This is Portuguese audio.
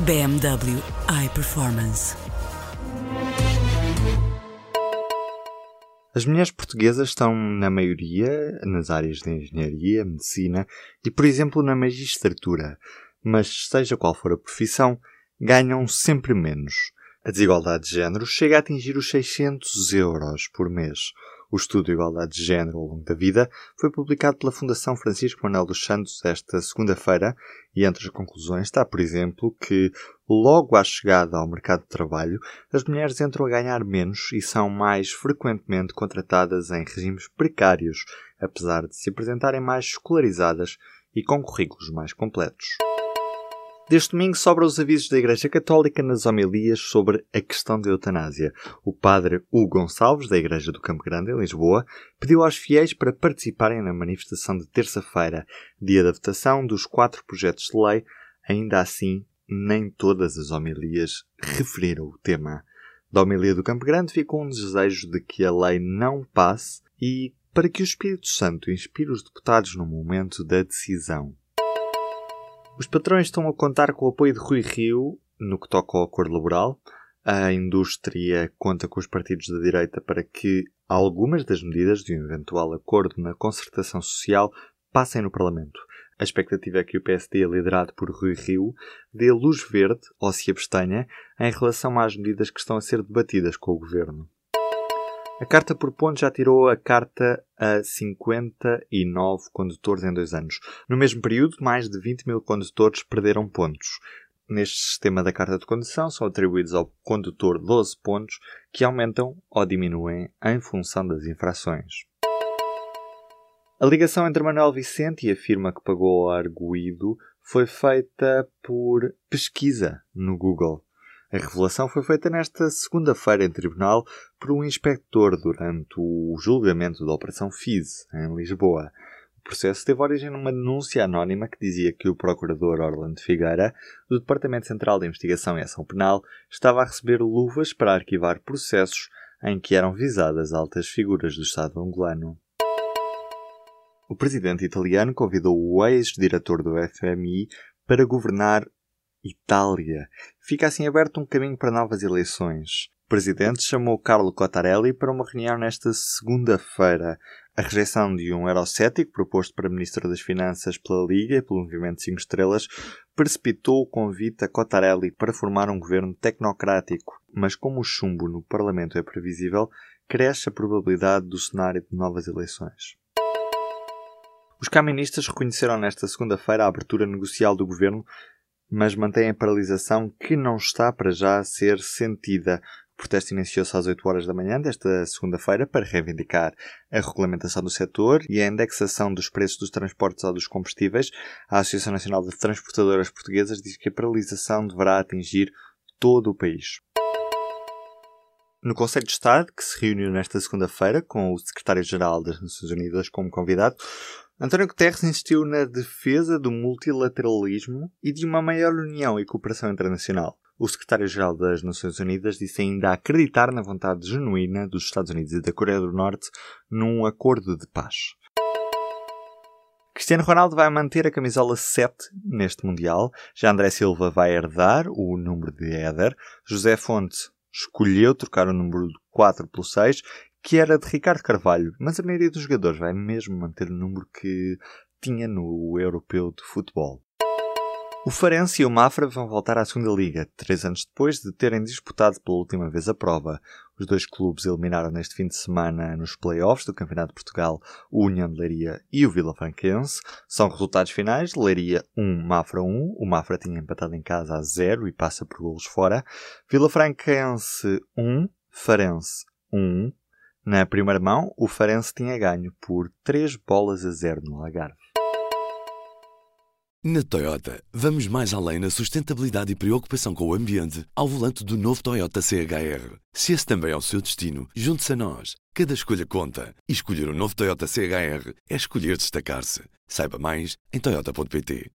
BMW iPerformance. As mulheres portuguesas estão, na maioria, nas áreas de engenharia, medicina e, por exemplo, na magistratura. Mas, seja qual for a profissão, ganham sempre menos. A desigualdade de género chega a atingir os 600 euros por mês. O estudo Igualdade de Género ao longo da vida foi publicado pela Fundação Francisco Manuel dos Santos esta segunda-feira e entre as conclusões está, por exemplo, que logo à chegada ao mercado de trabalho, as mulheres entram a ganhar menos e são mais frequentemente contratadas em regimes precários, apesar de se apresentarem mais escolarizadas e com currículos mais completos. Deste domingo sobra os avisos da Igreja Católica nas homilias sobre a questão da eutanásia. O padre Hugo Gonçalves, da Igreja do Campo Grande, em Lisboa, pediu aos fiéis para participarem na manifestação de terça-feira, dia da votação dos quatro projetos de lei. Ainda assim, nem todas as homilias referiram o tema. Da homilia do Campo Grande ficou um desejo de que a lei não passe e para que o Espírito Santo inspire os deputados no momento da decisão. Os patrões estão a contar com o apoio de Rui Rio no que toca ao acordo laboral. A indústria conta com os partidos da direita para que algumas das medidas de um eventual acordo na concertação social passem no Parlamento. A expectativa é que o PSD, liderado por Rui Rio, dê luz verde ou se abstenha em relação às medidas que estão a ser debatidas com o governo. A carta por pontos já tirou a carta a 59 condutores em dois anos. No mesmo período, mais de 20 mil condutores perderam pontos. Neste sistema da carta de condução são atribuídos ao condutor 12 pontos que aumentam ou diminuem em função das infrações. A ligação entre Manuel Vicente e a firma que pagou ao arguído foi feita por pesquisa no Google. A revelação foi feita nesta segunda-feira em tribunal por um inspector durante o julgamento da Operação FIS, em Lisboa. O processo teve origem numa denúncia anónima que dizia que o procurador Orlando Figueira, do Departamento Central de Investigação e Ação Penal, estava a receber luvas para arquivar processos em que eram visadas altas figuras do Estado angolano. O presidente italiano convidou o ex-diretor do FMI para governar Itália. Fica assim aberto um caminho para novas eleições. O presidente chamou Carlo Cottarelli para uma reunião nesta segunda-feira. A rejeição de um eurocético proposto para Ministro das Finanças pela Liga e pelo Movimento 5 Estrelas precipitou o convite a Cottarelli para formar um governo tecnocrático. Mas como o chumbo no Parlamento é previsível, cresce a probabilidade do cenário de novas eleições. Os caministas reconheceram nesta segunda-feira a abertura negocial do governo mas mantém a paralisação que não está para já a ser sentida. O protesto iniciou-se às 8 horas da manhã desta segunda-feira para reivindicar a regulamentação do setor e a indexação dos preços dos transportes ou dos combustíveis. A Associação Nacional de Transportadoras Portuguesas diz que a paralisação deverá atingir todo o país. No Conselho de Estado, que se reuniu nesta segunda-feira com o Secretário-Geral das Nações Unidas como convidado, António Guterres insistiu na defesa do multilateralismo e de uma maior união e cooperação internacional. O secretário-geral das Nações Unidas disse ainda acreditar na vontade genuína dos Estados Unidos e da Coreia do Norte num acordo de paz. Cristiano Ronaldo vai manter a camisola 7 neste Mundial. Já André Silva vai herdar o número de Éder. José Fonte escolheu trocar o número 4 pelo 6 que era de Ricardo Carvalho, mas a maioria dos jogadores vai mesmo manter o número que tinha no Europeu de Futebol. O Farense e o Mafra vão voltar à segunda Liga, três anos depois de terem disputado pela última vez a prova. Os dois clubes eliminaram neste fim de semana nos playoffs do Campeonato de Portugal o União de Leiria e o Vila Franquense. São resultados finais, Leiria 1, Mafra 1. O Mafra tinha empatado em casa a 0 e passa por golos fora. Vila Franquense 1, Farense 1. Na primeira mão, o Farense tinha ganho por 3 bolas a 0 no Algarve. Na Toyota, vamos mais além na sustentabilidade e preocupação com o ambiente ao volante do novo Toyota CHR. Se esse também é o seu destino, junte-se a nós. Cada escolha conta. E escolher o um novo Toyota CHR é escolher destacar-se. Saiba mais em Toyota.pt.